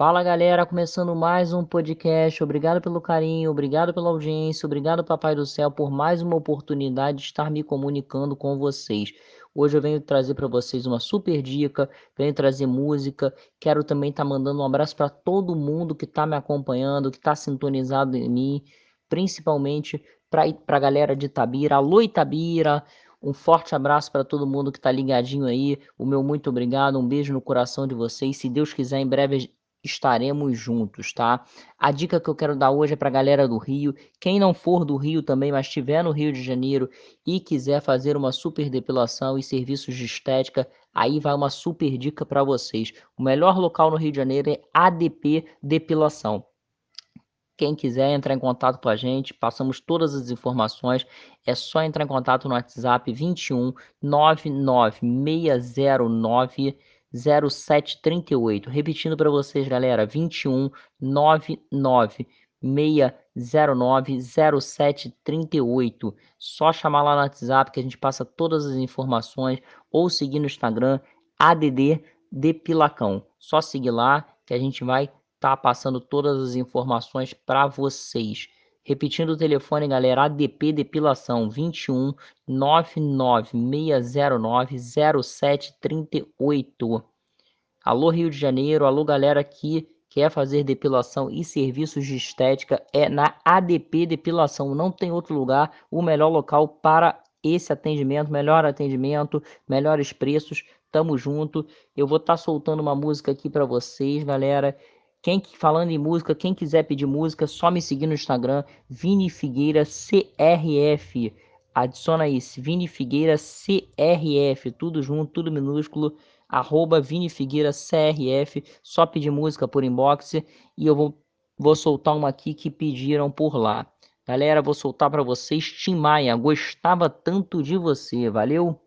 Fala galera, começando mais um podcast. Obrigado pelo carinho, obrigado pela audiência, obrigado, Papai do Céu, por mais uma oportunidade de estar me comunicando com vocês. Hoje eu venho trazer para vocês uma super dica, venho trazer música. Quero também estar tá mandando um abraço para todo mundo que está me acompanhando, que está sintonizado em mim, principalmente para a galera de Itabira. Alô, Itabira! Um forte abraço para todo mundo que está ligadinho aí. O meu muito obrigado, um beijo no coração de vocês. Se Deus quiser, em breve estaremos juntos, tá? A dica que eu quero dar hoje é para a galera do Rio. Quem não for do Rio também, mas estiver no Rio de Janeiro e quiser fazer uma super depilação e serviços de estética, aí vai uma super dica para vocês. O melhor local no Rio de Janeiro é ADP Depilação. Quem quiser entrar em contato com a gente, passamos todas as informações. É só entrar em contato no WhatsApp 21 99609 0738. Repetindo para vocês, galera, 21 99 609 0738. Só chamar lá no WhatsApp que a gente passa todas as informações ou seguir no Instagram ADD Depilacão. Só seguir lá que a gente vai estar tá passando todas as informações para vocês. Repetindo o telefone, galera, ADP Depilação 21 99609 0738. Alô Rio de Janeiro, alô galera que quer fazer depilação e serviços de estética é na ADP Depilação. Não tem outro lugar, o melhor local para esse atendimento, melhor atendimento, melhores preços. Tamo junto. Eu vou estar tá soltando uma música aqui para vocês, galera. Quem falando em música, quem quiser pedir música, só me seguir no Instagram, Vini Figueira CRF. Adiciona isso, Vini Figueira CRF, tudo junto, tudo minúsculo, arroba Vini Figueira CRF, só pedir música por inbox e eu vou, vou soltar uma aqui que pediram por lá. Galera, vou soltar para vocês Tim Maia, gostava tanto de você, valeu?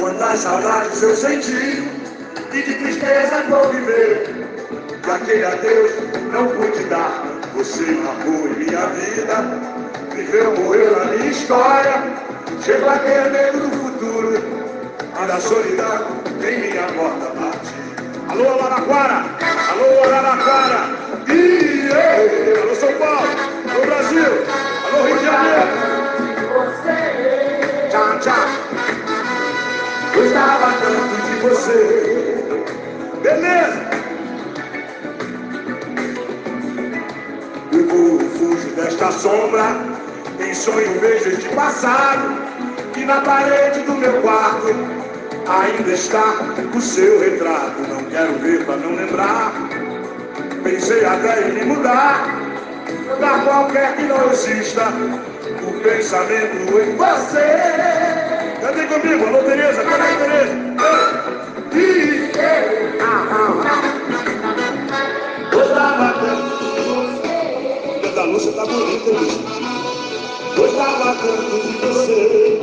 Quantas saudades eu senti e de tristeza vou viver. Aquele adeus não pude dar. Você marcou em minha vida, viveu, morreu na minha história. Chego a ter medo do futuro, a da solidão em minha porta bate. Alô, Araraquara! Alô, Araraquara! E alô, São Paulo! Alô, Brasil! Alô, Rio de Janeiro! Gostava tanto de você. Beleza? Eu vou, fujo desta sombra. Em sonho vejo este passado. Que na parede do meu quarto ainda está o seu retrato. Não quero ver pra não lembrar. Pensei até em me mudar. Pra qualquer que não exista. O pensamento em você. Cadê comigo? Alô, Tereza, cadê Tereza? E... Gostava tanto de você. Dia da Lúcia tá bonita, Lúcia. Gostava tanto de você.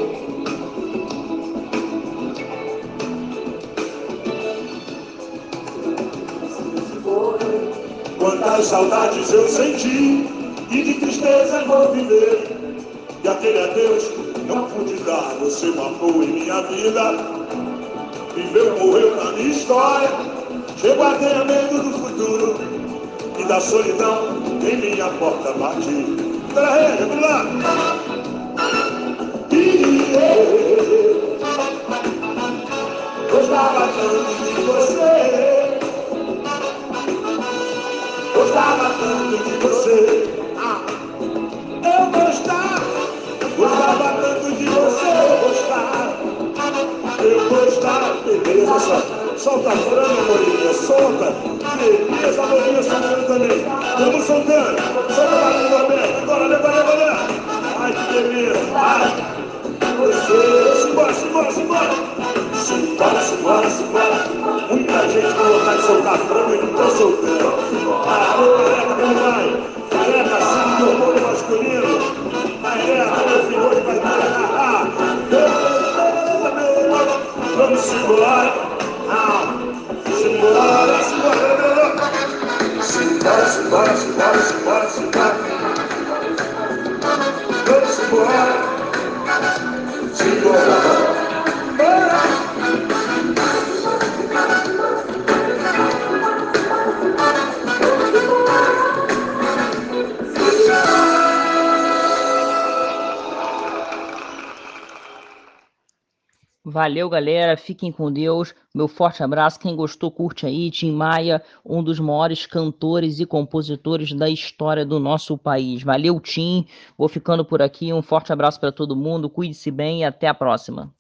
Quantas saudades eu senti e de tristeza vou viver. E aquele adeus não pude dar, você matou em minha vida. Viveu, morreu na minha história. Chego a ter medo do futuro e da solidão em minha porta. Pela rede, vamos lá. Eu gostava tanto de você. Gostava tanto de você. Tanto de você gostar. Eu gostava. Beleza, solta. Solta a franga, Morinha. Solta. Beleza, Morinha soltando também. Vamos soltando. Solta a barriga aberta. Bora, bora, bora, bora, bora. Valeu, galera. Fiquem com Deus. Meu forte abraço. Quem gostou, curte aí. Tim Maia, um dos maiores cantores e compositores da história do nosso país. Valeu, Tim. Vou ficando por aqui. Um forte abraço para todo mundo. Cuide-se bem e até a próxima.